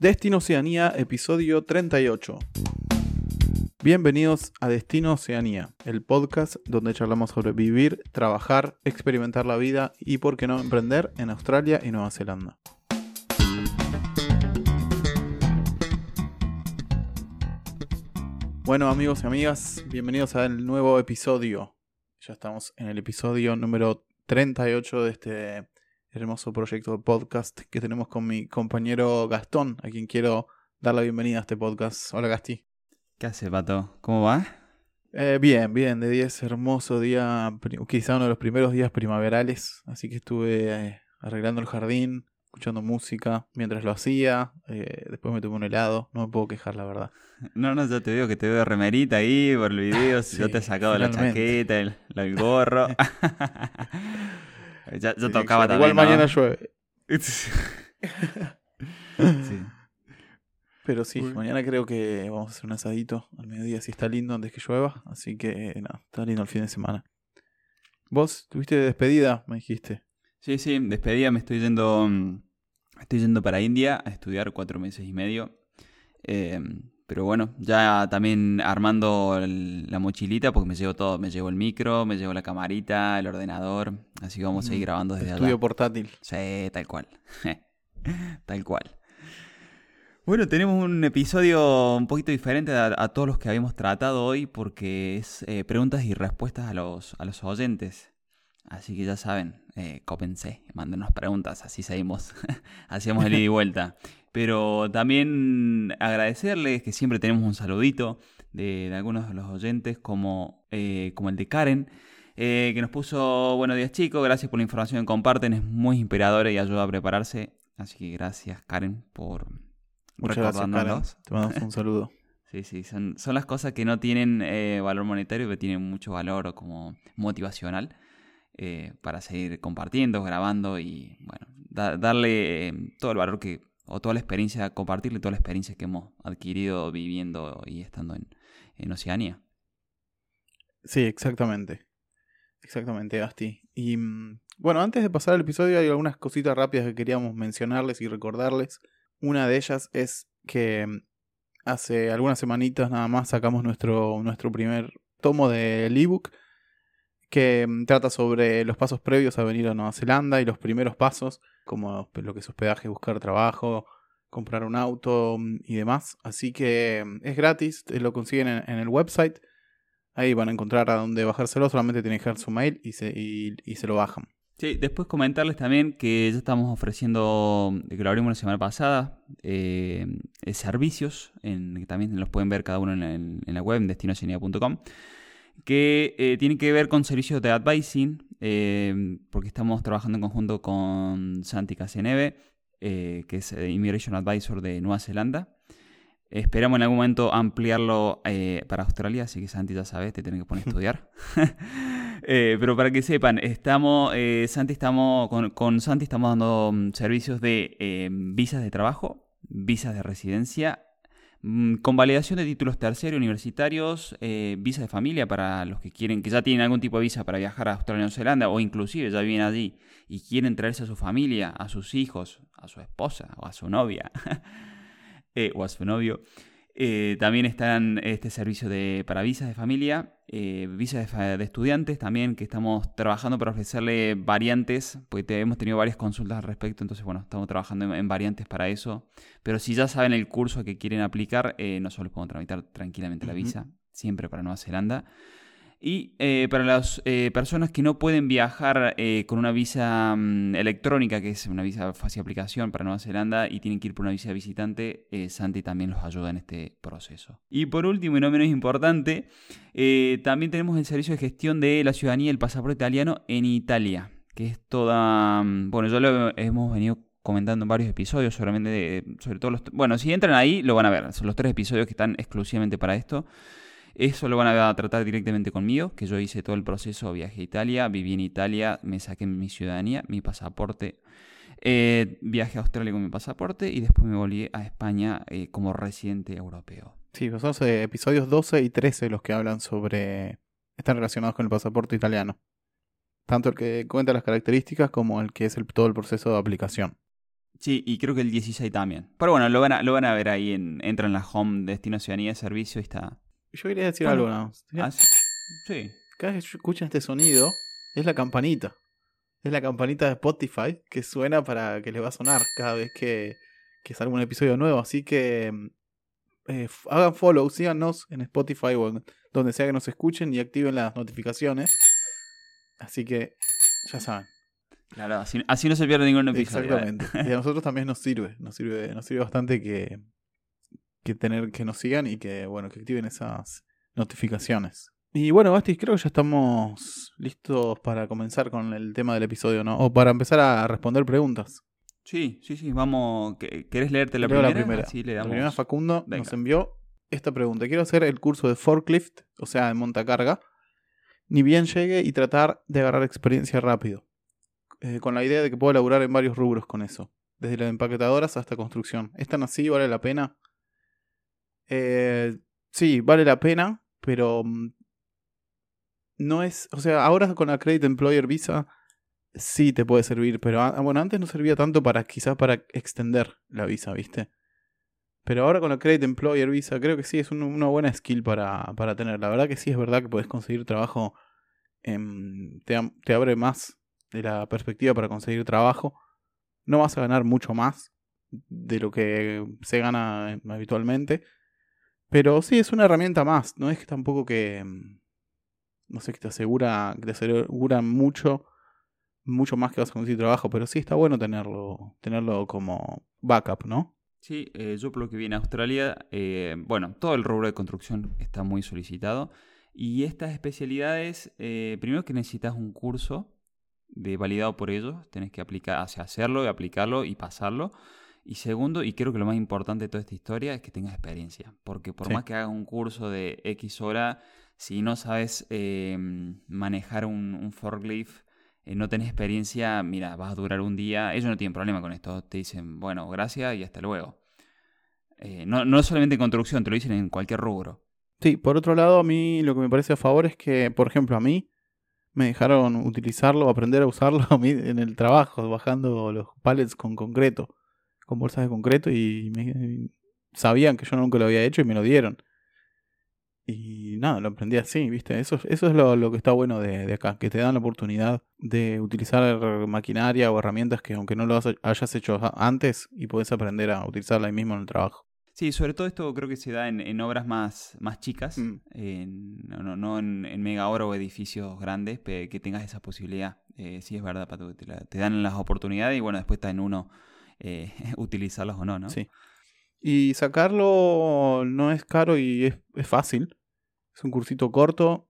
Destino Oceanía, episodio 38. Bienvenidos a Destino Oceanía, el podcast donde charlamos sobre vivir, trabajar, experimentar la vida y, por qué no, emprender en Australia y Nueva Zelanda. Bueno amigos y amigas, bienvenidos al nuevo episodio. Ya estamos en el episodio número 38 de este hermoso proyecto de podcast que tenemos con mi compañero Gastón, a quien quiero dar la bienvenida a este podcast. Hola Gasti. ¿Qué hace, Pato? ¿Cómo va? Eh, bien, bien, de 10, hermoso día, quizá uno de los primeros días primaverales, así que estuve eh, arreglando el jardín, escuchando música mientras lo hacía, eh, después me tomé un helado, no me puedo quejar la verdad. No, no, yo te veo que te veo remerita ahí por el video, yo te he sacado la chaqueta, el, el gorro. ya, tocaba también. Igual mañana llueve. sí. Pero sí, mañana creo que vamos a hacer un asadito al mediodía si está lindo antes que llueva. Así que nada, está lindo el fin de semana. ¿Vos tuviste despedida? Me dijiste. Sí, sí, despedida. Me estoy yendo. Mm, estoy yendo para India a estudiar cuatro meses y medio. Em, pero bueno, ya también armando la mochilita porque me llevo todo. Me llevo el micro, me llevo la camarita, el ordenador. Así que vamos a ir grabando desde Estudio portátil. Sí, tal cual. tal cual. Bueno, tenemos un episodio un poquito diferente a, todos los que habíamos tratado hoy porque es eh, preguntas y respuestas a los, a los oyentes. Así que ya saben, eh, cópense, mándenos preguntas, así seguimos, hacemos el ida y vuelta. Pero también agradecerles que siempre tenemos un saludito de, algunos de los oyentes, como, eh, como el de Karen, eh, que nos puso buenos días chicos, gracias por la información que comparten, es muy inspiradora y ayuda a prepararse. Así que gracias Karen por, Muchas gracias, Te mandamos un saludo. sí, sí, son, son, las cosas que no tienen eh, valor monetario, pero tienen mucho valor como motivacional eh, para seguir compartiendo, grabando y, bueno, darle todo el valor que, o toda la experiencia, compartirle toda la experiencia que hemos adquirido viviendo y estando en, en Oceanía. Sí, exactamente. Exactamente, Gasti. Y mm, bueno, antes de pasar al episodio hay algunas cositas rápidas que queríamos mencionarles y recordarles. Una de ellas es que mm, hace algunas semanitas nada más sacamos nuestro, nuestro primer tomo del ebook que mm, trata sobre los pasos previos a venir a Nueva Zelanda y los primeros pasos, como lo que es hospedaje, buscar trabajo, comprar un auto mm, y demás. Así que es gratis, lo consiguen en, el website. Ahí van a encontrar a dónde bajárselo, solamente tienen que dejar su mail y se, y se lo bajan. Sí, después comentarles también que ya estamos ofreciendo, que lo abrimos la semana pasada, eh, eh, servicios, en, que también los pueden ver cada uno en, la web, en que eh, tienen que ver con servicios de advising, porque estamos trabajando en conjunto con Santi Caseneve, que es Immigration Advisor de Nueva Zelanda. Esperamos en algún momento ampliarlo para Australia, así que Santi ya sabes, te tienen que poner a estudiar. Eh, pero para que sepan, estamos, eh, Santi estamos, con, Santi estamos dando mm, servicios de eh, visas de trabajo, visas de residencia, mm, convalidación de títulos terciarios universitarios, visas de familia para los que quieren, que ya tienen algún tipo de visa para viajar a Australia o Nueva Zelanda, o inclusive ya vienen allí y quieren traerse a su familia, a sus hijos, a su esposa o a su novia o a su novio. Eh, también están este servicio de, para visas de familia, eh, visas de, estudiantes también, que estamos trabajando para ofrecerle variantes, porque hemos tenido varias consultas al respecto, entonces bueno, estamos trabajando en, variantes para eso. Pero si ya saben el curso que quieren aplicar, eh, no solo podemos tramitar tranquilamente la visa, siempre para Nueva Zelanda. Y eh, para las eh, personas que no pueden viajar eh, con una visa mm, electrónica, que es una visa fácil aplicación para Nueva Zelanda, y tienen que ir por una visa visitante, Santi también los ayuda en este proceso. Y por último, y no menos importante, también tenemos el servicio de gestión de la ciudadanía y el pasaporte italiano en Italia, que es toda... Mm, bueno, ya lo hemos venido comentando en varios episodios, solamente sobre todo los... Bueno, si entran ahí, lo van a ver. Son los tres episodios que están exclusivamente para esto. Eso lo van a tratar directamente conmigo, que yo hice todo el proceso, viaje a Italia, viví en Italia, me saqué mi ciudadanía, mi pasaporte, eh, viaje a Australia con mi pasaporte y después me volví a España eh, como residente europeo. Sí, son eh, episodios 12 y 13 los que hablan sobre... están relacionados con el pasaporte italiano. Tanto el que cuenta las características como el que es el, todo el proceso de aplicación. Sí, y creo que el 16 también. Pero bueno, lo van a, lo van a ver ahí. En, entra en la home Destino de servicio y está. Yo quería decir Bueno. algo, ¿no? Ah, sí. Cada vez que escuchan este sonido, es la campanita. Es la campanita de Spotify que suena para que les va a sonar cada vez que, que salga un episodio nuevo. Así que mm, eh, hagan follow, síganos en Spotify o en donde sea que nos escuchen y activen las notificaciones. Así que ya saben. Claro, así, así no se pierde ningún episodio. Exactamente. Y a nosotros también nos sirve. Nos sirve, nos sirve bastante que, que tener que nos sigan y que bueno, que activen esas notificaciones. Y bueno, Basti, creo que ya estamos listos para comenzar con el tema del episodio, ¿no? O para empezar a responder preguntas. Sí, sí, sí. Vamos. ¿qué- ¿Querés leerte la Leo primera? la primera. Así le La damos. primera Facundo nos envió esta pregunta. Quiero hacer el curso de forklift, o sea, de montacarga, ni bien llegue y tratar de agarrar experiencia rápido. Eh, con la idea de que puedo laburar en varios rubros con eso. Desde las empaquetadoras hasta construcción. ¿Es tan así? ¿Vale la pena? Eh, sí, vale la pena, pero mm, no es... O sea, ahora con la Credit Employer Visa sí te puede servir, pero a- bueno, antes no servía tanto para quizás para extender la visa, ¿viste? Pero ahora con la Credit Employer Visa creo que sí es un- una buena skill para, para tener. La verdad que sí es verdad que puedes conseguir trabajo, te, te abre más de la perspectiva para conseguir trabajo. No vas a ganar mucho más de lo que se gana eh, habitualmente. Pero sí es una herramienta más. No es que tampoco que... em, No sé, que te asegura, que te asegura mucho mucho más que vas a conseguir trabajo, pero sí está bueno tenerlo, tenerlo como backup, ¿no? Sí, eh, yo por lo que vi en Australia, eh, bueno, todo el rubro de construcción está muy solicitado. Y estas especialidades, eh, primero que necesitas un curso de validado por ellos, tenés que aplicar, hacerlo y aplicarlo y pasarlo. Y segundo, y creo que lo más importante de toda esta historia es que tengas experiencia. Porque por Sí. más que hagas un curso de X hora, si no sabes eh, manejar un, un forklift, eh, no tenés experiencia, mira, vas a durar un día. Ellos no tienen problema con esto. Te dicen, bueno, gracias y hasta luego. Eh, no, no solamente en construcción, te lo dicen en cualquier rubro. Sí, por otro lado, a mí lo que me parece a favor es que, por ejemplo, a mí me dejaron utilizarlo, aprender a usarlo a mí en el trabajo, bajando los pallets con concreto, con bolsas de concreto y me, sabían que yo nunca lo había hecho y me lo dieron. Y nada, lo aprendí así, ¿viste? Eso, eso es lo, lo que está bueno de, de acá, que te dan la oportunidad de utilizar maquinaria o herramientas que aunque no lo hayas hecho antes y puedes aprender a utilizarla ahí mismo en el trabajo. Sí, sobre todo esto creo que se da en, en obras más, más chicas, Mm. en- no, no, no en, en mega obra o edificios grandes, que tengas esa posibilidad. Eh, sí, es verdad, Pato, que te, la- te dan las oportunidades y bueno, después está en uno eh, utilizarlas o no, ¿no? Sí. Y sacarlo no es caro y es, es fácil. Es un cursito corto.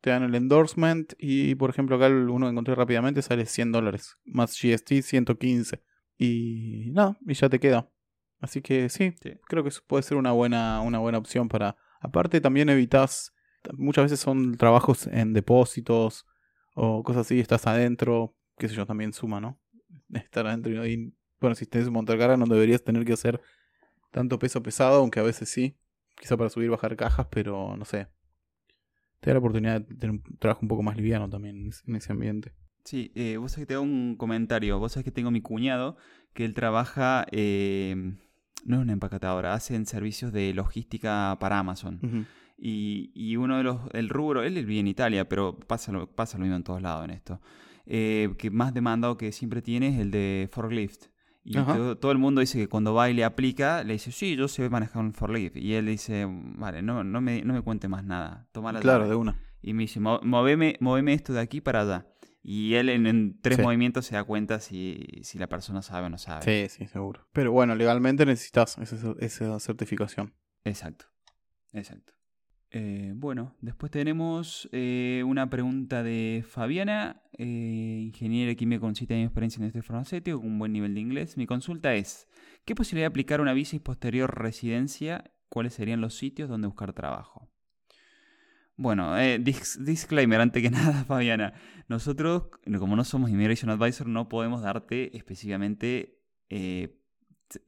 Te dan el endorsement y, por ejemplo, acá uno que encontré rápidamente sale 100 dólares. Más GST 115. Y nada, y ya te queda. Así que sí, Sí. creo que eso puede ser una buena, una buena opción para... Aparte también evitas... Muchas veces son trabajos en depósitos o cosas así, estás adentro, qué sé yo, también suma, ¿no? Estar adentro y... Bueno, si tenés un montacarga no deberías tener que hacer tanto peso pesado, aunque a veces sí. Quizá para subir y bajar cajas, pero no sé. Te da la oportunidad de tener un trabajo un poco más liviano también en ese- en ese ambiente. Sí, eh, vos sabés que te hago un comentario. Vos sabés que tengo mi cuñado que él trabaja, eh, no es una empacatadora, hacen servicios de logística para Amazon. Y, y uno de los, el rubro, él vive en Italia, pero pasa lo, pasa lo mismo en todos lados en esto. Eh, que más demandado que siempre tiene es el de forklift. Y todo, todo el mundo dice que cuando va y le aplica, le dice, sí, yo sé manejar un forklift. Y él dice, vale, no, no, me, no me cuente más nada, toma la Claro, llave". de una. Y me dice, "Mo- moveme, moveme esto de aquí para allá. Y él en, en tres Sí. movimientos se da cuenta si, si la persona sabe o no sabe. Sí, sí, seguro. Pero bueno, legalmente necesitas esa, esa certificación. Exacto, exacto. Eh, bueno, después tenemos eh, una pregunta de Fabiana, eh, ingeniera química con 7 años de experiencia en este farmacéutico, con un buen nivel de inglés. Mi consulta es, ¿qué posibilidad de aplicar una visa y posterior residencia? ¿Cuáles serían los sitios donde buscar trabajo? Bueno, dis- disclaimer, antes que nada, Fabiana. Nosotros, como no somos Immigration Advisor, no podemos darte específicamente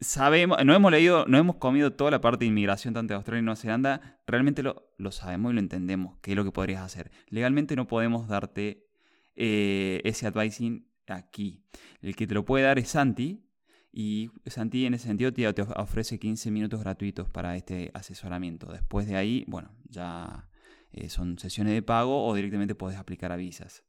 sabemos, no hemos leído, no hemos comido toda la parte de inmigración tanto de Australia y Nueva Zelanda, realmente lo, lo sabemos y lo entendemos, qué es lo que podrías hacer. Legalmente no podemos darte eh, ese advising aquí. El que te lo puede dar es Santi Y Santi en ese sentido te, ofrece 15 minutos gratuitos para este asesoramiento. Después de ahí, bueno, ya eh, son sesiones de pago o directamente puedes aplicar a visas.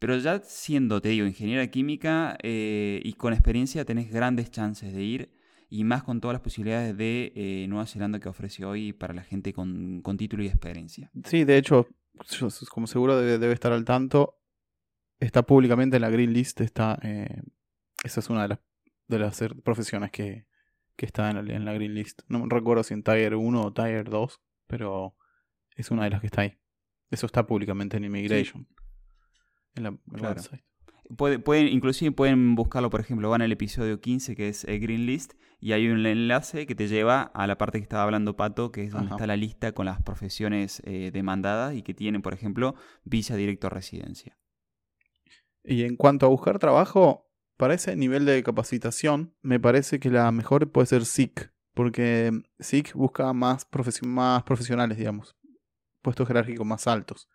Pero ya siendo, te digo, ingeniera química eh, y con experiencia tenés grandes chances de ir y más con todas las posibilidades de eh, Nueva Zelanda que ofrece hoy para la gente con, título y experiencia. Sí, de hecho, como seguro debe, estar al tanto, está públicamente en la Green List, está, esa es una de las de las profesiones que, que está en, la Green List. No recuerdo si en Tiger 1 o Tiger 2, pero es una de las que está ahí. Eso está públicamente en Immigration. En la, website. pueden, inclusive pueden buscarlo, por ejemplo, van al episodio 15 que es el Green List y hay un enlace que te lleva a la parte que estaba hablando Pato, que es donde está la lista con las profesiones eh, demandadas y que tienen, por ejemplo, visa directo a residencia. Y en cuanto a buscar trabajo, para ese nivel de capacitación, me parece que la mejor puede ser SIC, porque SIC busca más, más profesionales, digamos, puestos jerárquicos más altos.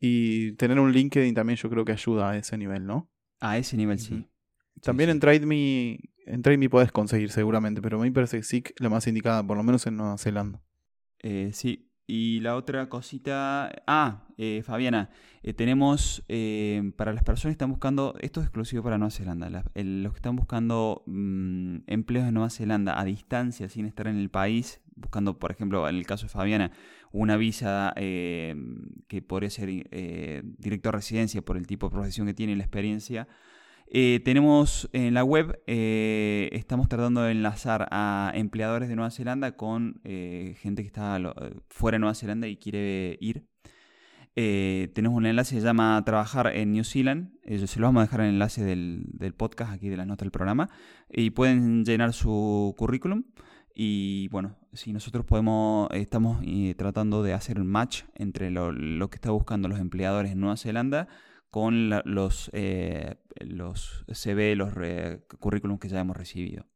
Y tener un LinkedIn también yo creo que ayuda a ese nivel, ¿no? A ese nivel sí. También en TradeMe, en TradeMe puedes conseguir seguramente, pero me parece que SIC la más indicada, por lo menos en Nueva Zelanda. Eh, sí, y la otra cosita. Ah, eh, Fabiana, eh, tenemos eh, para las personas que están buscando. Esto es exclusivo para Nueva Zelanda. los que están buscando mm, empleos en Nueva Zelanda a distancia, sin estar en el país, buscando, por ejemplo, en el caso de Fabiana, una visa que podría ser directo a residencia por el tipo de profesión que tiene y la experiencia. Eh, tenemos en la web, eh, estamos tratando de enlazar a empleadores de Nueva Zelanda con eh, gente que está fuera de Nueva Zelanda y quiere ir. tenemos un enlace que se llama Trabajar en New Zealand. se lo vamos a dejar en el enlace del, del, podcast aquí de las notas del programa. Y pueden llenar su currículum. Y bueno, si nosotros podemos, estamos tratando de hacer un match entre lo, que están buscando los empleadores en Nueva Zelanda con los, eh, los CV, los currículums que ya hemos recibido.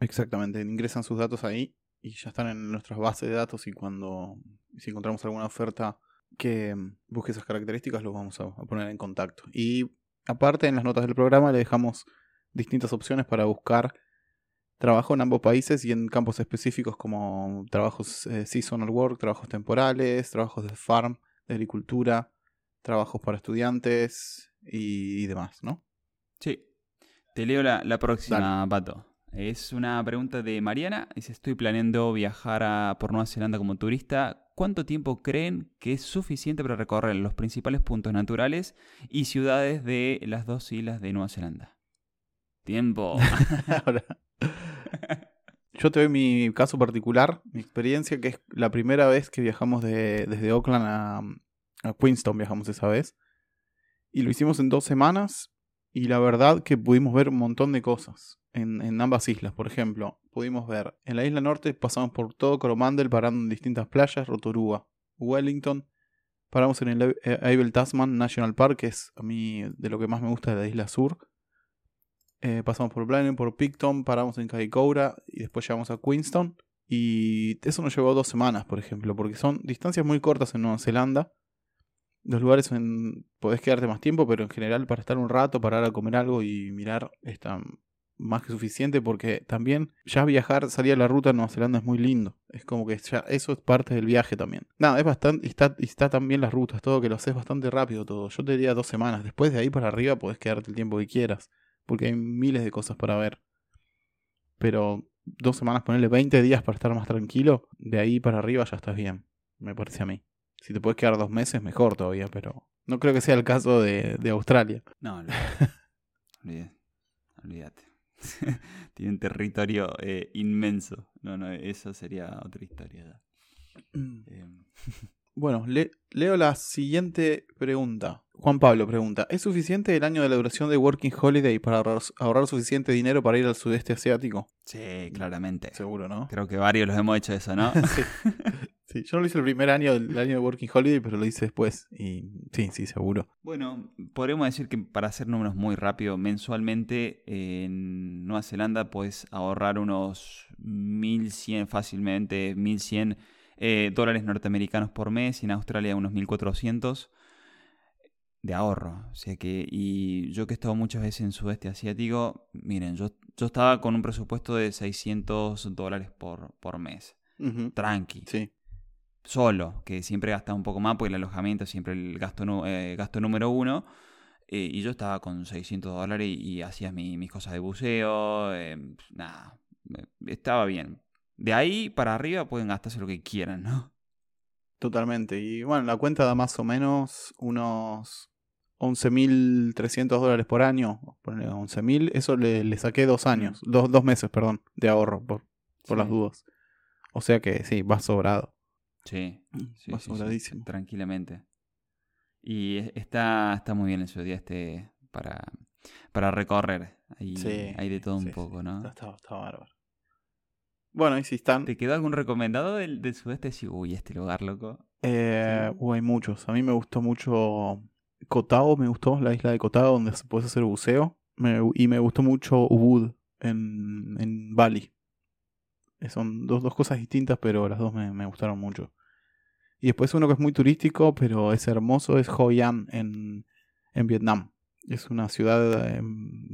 Exactamente, ingresan sus datos ahí y ya están en nuestras bases de datos y cuando si encontramos alguna oferta que busque esas características los vamos a, poner en contacto. Y aparte en las notas del programa le dejamos distintas opciones para buscar trabajo en ambos países y en campos específicos como trabajos eh, seasonal work, trabajos temporales, trabajos de farm, de agricultura, trabajos para estudiantes y, demás, ¿no? Sí. Te leo la, próxima, Pato. Es una pregunta de Mariana. Dice, estoy planeando viajar a, por Nueva Zelanda como turista. ¿Cuánto tiempo creen que es suficiente para recorrer los principales puntos naturales y ciudades de las dos islas de Nueva Zelanda? Tiempo. Yo te doy mi caso particular, mi experiencia, que es la primera vez que viajamos desde Oakland a, a Queenstown viajamos esa vez. Y lo hicimos en dos semanas. Y la verdad que pudimos ver un montón de cosas en, ambas islas. Por ejemplo, pudimos ver en la isla norte, pasamos por todo Coromandel, parando en distintas playas, Rotorua, Wellington. Paramos en el eh, Abel Tasman National Park, que es a mí de lo que más me gusta de la isla sur. Eh, pasamos por Blenheim, por Picton, paramos en Kaikoura y después llegamos a Queenstown. Y eso nos llevó dos semanas, por ejemplo, porque son distancias muy cortas en Nueva Zelanda los lugares en, podés quedarte más tiempo, pero en general para estar un rato, parar a comer algo y mirar está más que suficiente porque también ya viajar, salir a la ruta en Nueva Zelanda es muy lindo. Es como que eso es parte del viaje también. Nada, es bastante, está, está también las rutas, todo que lo haces bastante rápido todo. Yo te diría dos semanas. Después de ahí para arriba podés quedarte el tiempo que quieras. Porque hay miles de cosas para ver. Pero dos semanas, ponerle 20 días para estar más tranquilo. De ahí para arriba ya estás bien. Me parece a mí. Si te puedes quedar dos meses, mejor todavía, pero no creo que sea el caso de, Australia. No, no. olvídate. Tiene un territorio eh, inmenso. No, no, eso sería otra historia. Mm. Bueno, leo la siguiente pregunta. Juan Pablo pregunta, ¿es suficiente el año de la duración de Working Holiday para ahorrar, ahorrar, suficiente dinero para ir al sudeste asiático? Sí, claramente. Seguro, ¿no? Creo que varios los hemos hecho eso, ¿no? sí. Sí, yo no lo hice el primer año, el año de Working Holiday, pero lo hice después. Y sí, sí, seguro. Bueno, podríamos decir que para hacer números muy rápido, mensualmente en Nueva Zelanda puedes ahorrar unos 1100 fácilmente, 1100 eh, dólares norteamericanos por mes y en Australia unos 1400. de ahorro. O sea que, y yo que he estado muchas veces en sudeste asiático, miren, yo, yo estaba con un presupuesto de 600 dólares por, por mes. Tranqui. Sí. Solo, que siempre gastaba un poco más porque el alojamiento es siempre el gasto, eh, gasto número uno. Eh, y yo estaba con 600 dólares y, hacía mis cosas de buceo. Eh, nada, estaba bien. De ahí para arriba pueden gastarse lo que quieran, ¿no? Totalmente. Y bueno, la cuenta da más o menos unos 11.300 dólares por año. 11.000. Eso le, saqué dos años, mm. dos, dos, meses, perdón, de ahorro por, por las dudas. O sea que sí, va sobrado. Sí, va sobradísimo. tranquilamente. Y está, está muy bien el día este para, para recorrer. Ahí, hay de todo un poco, ¿no? Está, está bárbaro. Bueno, y si están. ¿Te quedó algún recomendado del, sudeste? Sí, uy, este lugar, loco. Eh, hay muchos. A mí me gustó mucho Kotao, me gustó la isla de Kotao, donde se puede hacer buceo. y me gustó mucho Ubud en, en Bali. Son dos, dos cosas distintas, pero las dos me, me, gustaron mucho. Y después uno que es muy turístico, pero es hermoso, es Hoi An en, en Vietnam. Es una ciudad eh,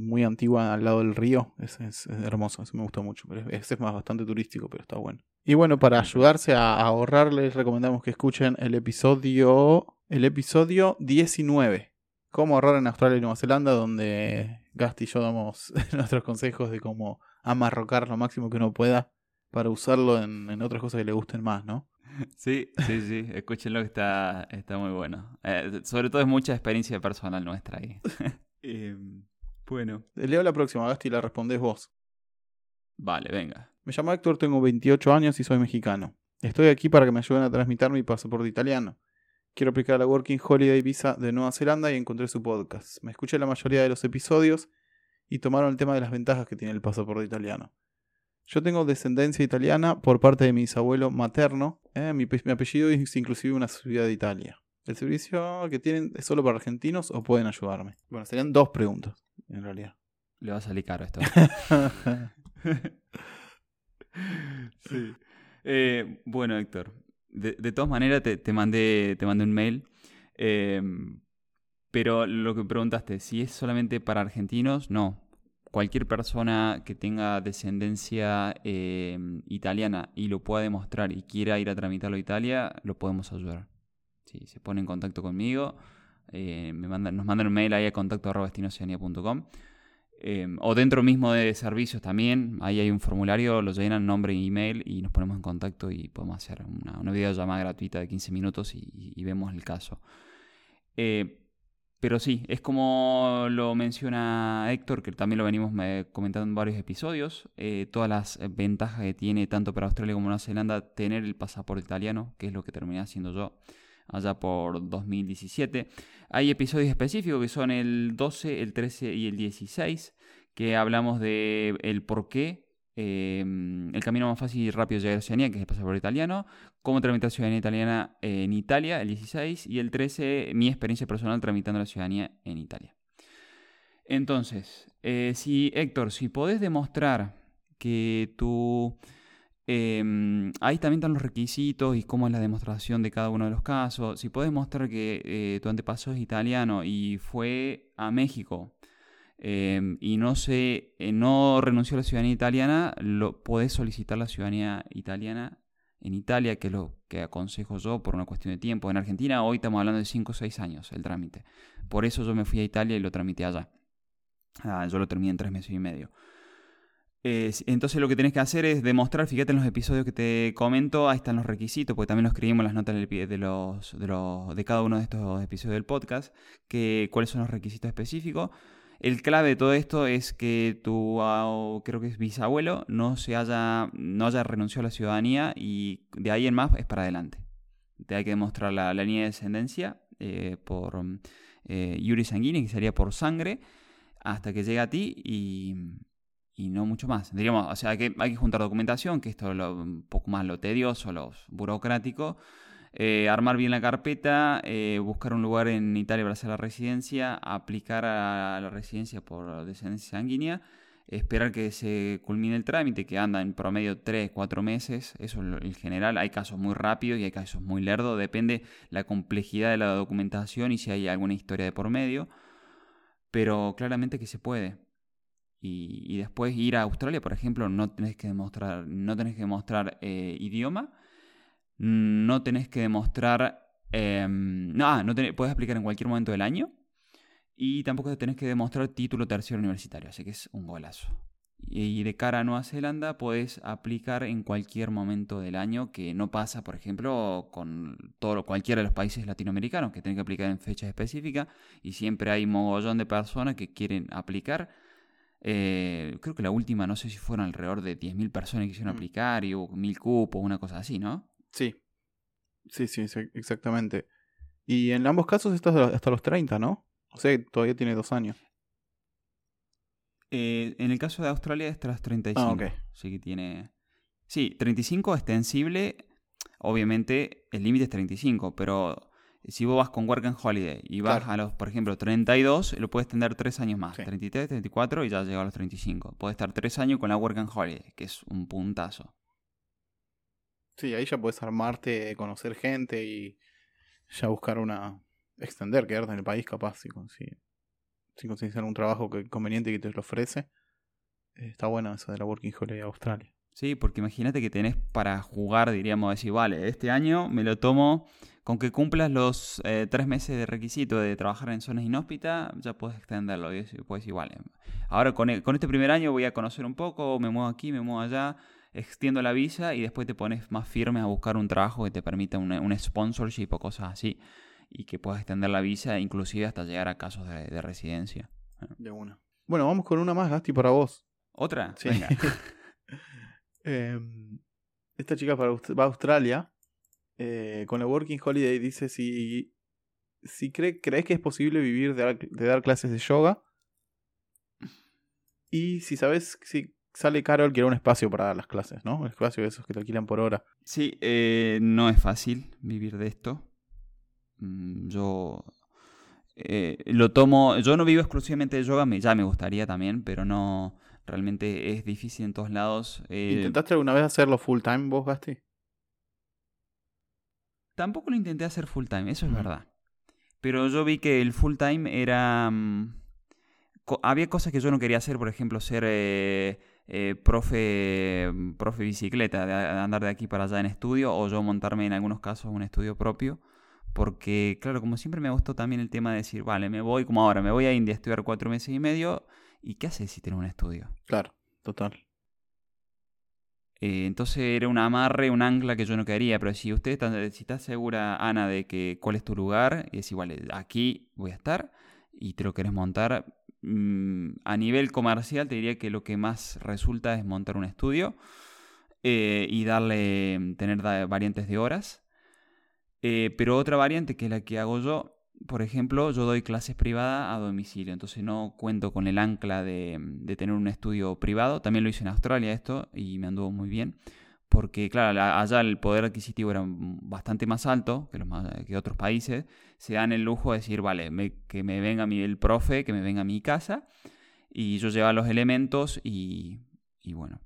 muy antigua al lado del río. Es, es, hermoso, eso me gustó mucho. Pero es, es más bastante turístico, pero está bueno. Y bueno, para ayudarse a, ahorrar, les recomendamos que escuchen el episodio. El episodio 19. Cómo ahorrar en Australia y Nueva Zelanda, donde Gasti y yo damos nuestros consejos de cómo amarrocar lo máximo que uno pueda para usarlo en, en otras cosas que le gusten más, ¿no? Sí, sí, sí, escúchenlo que está, está muy bueno. Eh, sobre todo es mucha experiencia personal nuestra ahí. Em, bueno. Leo la próxima, Gasti, la respondés vos. Vale, venga. Me llamo Héctor, tengo 28 años y soy mexicano. Estoy aquí para que me ayuden a transmitir mi pasaporte italiano. Quiero aplicar la Working Holiday Visa de Nueva Zelanda y encontré su podcast. Me escuché la mayoría de los episodios y tomaron el tema de las ventajas que tiene el pasaporte italiano. Yo tengo descendencia italiana por parte de mi bisabuelo materno. Eh, mi, apellido es inclusive una ciudad de Italia. ¿El servicio que tienen es solo para argentinos o pueden ayudarme? Bueno, serían dos preguntas, en realidad. Le va a salir caro esto. sí. Eh, bueno, Héctor. De, todas maneras, te, mandé, te mandé un mail. Eh, pero lo que preguntaste, si es solamente para argentinos, no cualquier persona que tenga descendencia em, italiana y lo pueda demostrar y quiera ir a tramitarlo a Italia, lo podemos ayudar. Si se pone en contacto conmigo, eh, nos mandan un mail ahí a contacto em, o dentro mismo de servicios también, ahí hay un formulario, lo llenan nombre e email y nos ponemos en contacto y podemos hacer una, una videollamada gratuita de 15 minutos y, vemos el caso. Eh, pero sí, es como lo menciona Héctor, que también lo venimos eh, comentando en varios episodios, eh, todas las ventajas que tiene tanto para Australia como Nueva Zelanda tener el pasaporte italiano, que es lo que terminé haciendo yo allá por 2017. Hay episodios específicos que son el 12, el 13 y el 16, que hablamos de el por qué Em, el camino más fácil y rápido de llegar a Oceanía, que es el pasaporte italiano. Cómo tramitar ciudadanía italiana en Italia, el 16. Y el 13, mi experiencia personal tramitando la ciudadanía en Italia. Entonces, eh, si Héctor, si podés demostrar que tú... Em, ahí también están los requisitos y cómo es la demostración de cada uno de los casos. Si podés demostrar que eh, tu antepasado es italiano y fue a México Em, y no se eh, no renunció a la ciudadanía italiana, lo podés solicitar la ciudadanía italiana en Italia, que es lo que aconsejo yo por una cuestión de tiempo. En Argentina hoy estamos hablando de 5 o 6 años el trámite. Por eso yo me fui a Italia y lo tramité allá. Ah, yo lo terminé en 3 meses y medio. Entonces lo que tenés que hacer es demostrar, fíjate en los episodios que te comento, ahí están los requisitos, porque también lo escribimos las notas de, los, de, los, de cada uno de estos episodios del podcast, que, cuáles son los requisitos específicos. El clave de todo esto es que tu, creo que es bisabuelo, no, se haya, no haya renunciado a la ciudadanía y de ahí en más es para adelante. Te hay que demostrar la, línea de descendencia eh, por eh, Yuri Sanguini, que sería por sangre, hasta que llegue a ti y, no mucho más. Diríamos, o sea, hay que, hay que juntar documentación, que esto es lo, un poco más lo tedioso, lo burocrático, eh, armar bien la carpeta, eh, buscar un lugar en Italia para hacer la residencia, aplicar a la residencia por descendencia sanguínea esperar que se culmine el trámite, que anda en promedio 3, 4 meses, eso en general, hay casos muy rápidos y hay casos muy lerdos, depende la complejidad de la documentación y si hay alguna historia de por medio, pero claramente que se puede. Y, después ir a Australia, por ejemplo, no tenés que demostrar, no tenés que demostrar eh, idioma, no tenés que demostrar... Em, no, ah, no puedes aplicar en cualquier momento del año y tampoco tenés que demostrar título terciario universitario, así que es un golazo. Y de cara a Nueva Zelanda puedes aplicar en cualquier momento del año que no pasa, por ejemplo, con todo cualquiera de los países latinoamericanos que tienen que aplicar en fechas específicas y siempre hay mogollón de personas que quieren aplicar. Eh, creo que la última, no sé si fueron alrededor de 10.000 personas que quisieron mm. aplicar y hubo 1.000 cupos, una cosa así, ¿no? Sí, sí, sí, exactamente. Y en ambos casos estás hasta los 30, ¿no? O sea, todavía tiene dos años. Eh, en el caso de Australia es tras 35. Ah, ok. Sí que tiene... Sí, 35 extensible. Obviamente el límite es 35, pero si vos vas con Work and Holiday y vas a los, por ejemplo, 32, lo puedes tener tres años más. 33, 34 y ya llega a los 35. Puedes estar tres años con la Work and Holiday, que es un puntazo. Sí, ahí ya puedes armarte, conocer gente y ya buscar una, extender, quedarte en el país capaz si consigues si consigues un trabajo que, conveniente que te lo ofrece. Está bueno eso de la Working Holiday Australia. Sí, porque imagínate que tenés para jugar, diríamos, decir, vale, este año me lo tomo con que cumplas los eh, tres meses de requisito de trabajar en zonas inhóspitas, ya puedes extenderlo. Y puedes decir, vale, ahora con, e, con este primer año voy a conocer un poco, me muevo aquí, me muevo allá, extiendo la visa y después te pones más firme a buscar un trabajo que te permita un, un sponsorship o cosas así y que puedas extender la visa inclusive hasta llegar a casos de, residencia. De una. Bueno, vamos con una más, Gasti, para vos. ¿Otra? Sí. Em, esta chica va a Australia eh, con la Working Holiday dice si, si cree, crees que es posible vivir de, dar clases de yoga y si sabes si sale caro alquilar un espacio para dar las clases, ¿no? Un espacio de esos que te alquilan por hora. Sí, eh, no es fácil vivir de esto. Mm, yo eh, lo tomo, yo no vivo exclusivamente de yoga, ya me gustaría también, pero no, realmente es difícil en todos lados. Eh, ¿Intentaste alguna vez hacerlo full time vos, Basti? Tampoco lo intenté hacer full time, eso es verdad. Pero yo vi que el full time era... Mm, había cosas que yo no quería hacer, por ejemplo, ser eh, profe, profe bicicleta, de andar de aquí para allá en estudio, o yo montarme en algunos casos un estudio propio. Porque, claro, como siempre me gustó también el tema de decir, vale, me voy como ahora, me voy a India a estudiar cuatro meses y medio. ¿Y qué haces si tienes un estudio? Claro, total. Eh, entonces era un amarre, un ancla que yo no quería. Pero si usted está, si está segura, Ana, de que cuál es tu lugar, y decir, vale, aquí voy a estar y te lo querés montar, mm, a nivel comercial te diría que lo que más resulta es montar un estudio eh, y darle, tener variantes de horas eh, pero otra variante que es la que hago yo, por ejemplo, yo doy clases privadas a domicilio, entonces no cuento con el ancla de, tener un estudio privado. También lo hice en Australia esto y me anduvo muy bien, porque claro, allá el poder adquisitivo era bastante más alto que, los que otros países. Se dan el lujo de decir, vale, que me venga mi, el profe, que me venga a mi casa y yo llevo los elementos y bueno,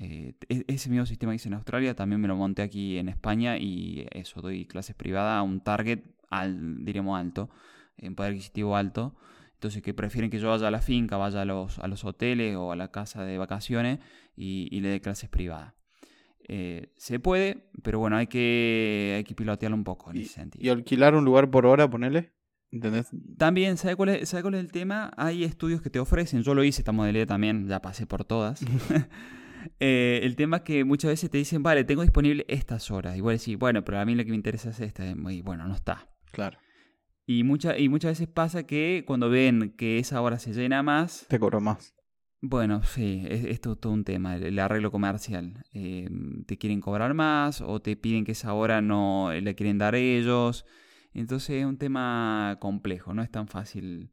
eh, e-, ese mismo sistema que hice en Australia también me lo monté aquí en España y eso, doy clases privadas a un target, al, diríamos alto, en poder adquisitivo alto. Entonces que prefieren que yo vaya a la finca, vaya a los, a los hoteles o a la casa de vacaciones y, le dé clases privadas. Eh, se puede, pero bueno, hay que, hay que pilotearlo un poco en ese sentido. ¿Y alquilar un lugar por hora, ponele? ¿Entendés? También, ¿sabe cuál, es, ¿sabe cuál es el tema? Hay estudios que te ofrecen, yo lo hice, esta modalidad también, ya pasé por todas. Eh, el tema es que muchas veces te dicen, vale, tengo disponible estas horas. Igual decís, bueno, pero a mí lo que me interesa es esta. Y bueno, no está. Claro. Y, mucha, y muchas veces pasa que cuando ven que esa hora se llena más. Te cobro más. Bueno, sí, es, todo, un tema, el, arreglo comercial. Eh, te quieren cobrar más o te piden que esa hora no le quieren dar ellos. Entonces es un tema complejo, no es tan fácil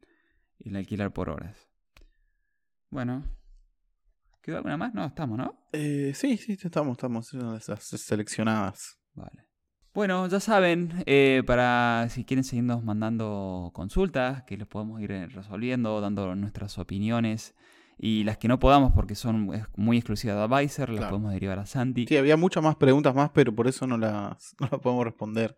el alquilar por horas. Bueno, ¿Quedó alguna más? No, estamos, ¿no? Eh, sí, sí, estamos, estamos. Esas seleccionadas. Vale. Bueno, ya saben, eh, para si quieren seguirnos mandando consultas, que los podemos ir resolviendo, dando nuestras opiniones Y las que no podamos porque son muy exclusivas de Advisor, las Claro. podemos derivar a Santi. Sí, había muchas más preguntas más, pero por eso no las, no las podemos responder.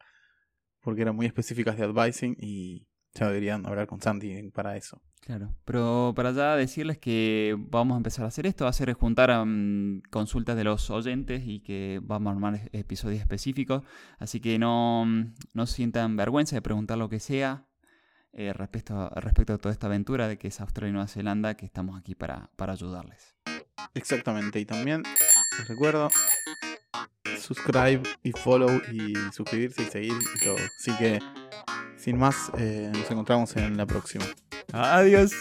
Porque eran muy específicas de advising y ya deberían hablar con Santi para eso. Claro, pero para ya decirles que vamos a empezar a hacer esto, va a ser juntar consultas de los oyentes y que vamos a armar episodios específicos, así que no, no sientan vergüenza de preguntar lo que sea eh, respecto, a, respecto a toda esta aventura de que es Australia y Nueva Zelanda, que estamos aquí para, para ayudarles. Exactamente. Y también les recuerdo subscribe y follow y suscribirse y seguir y todo. Así que sin más, eh, nos encontramos en la próxima. Adiós.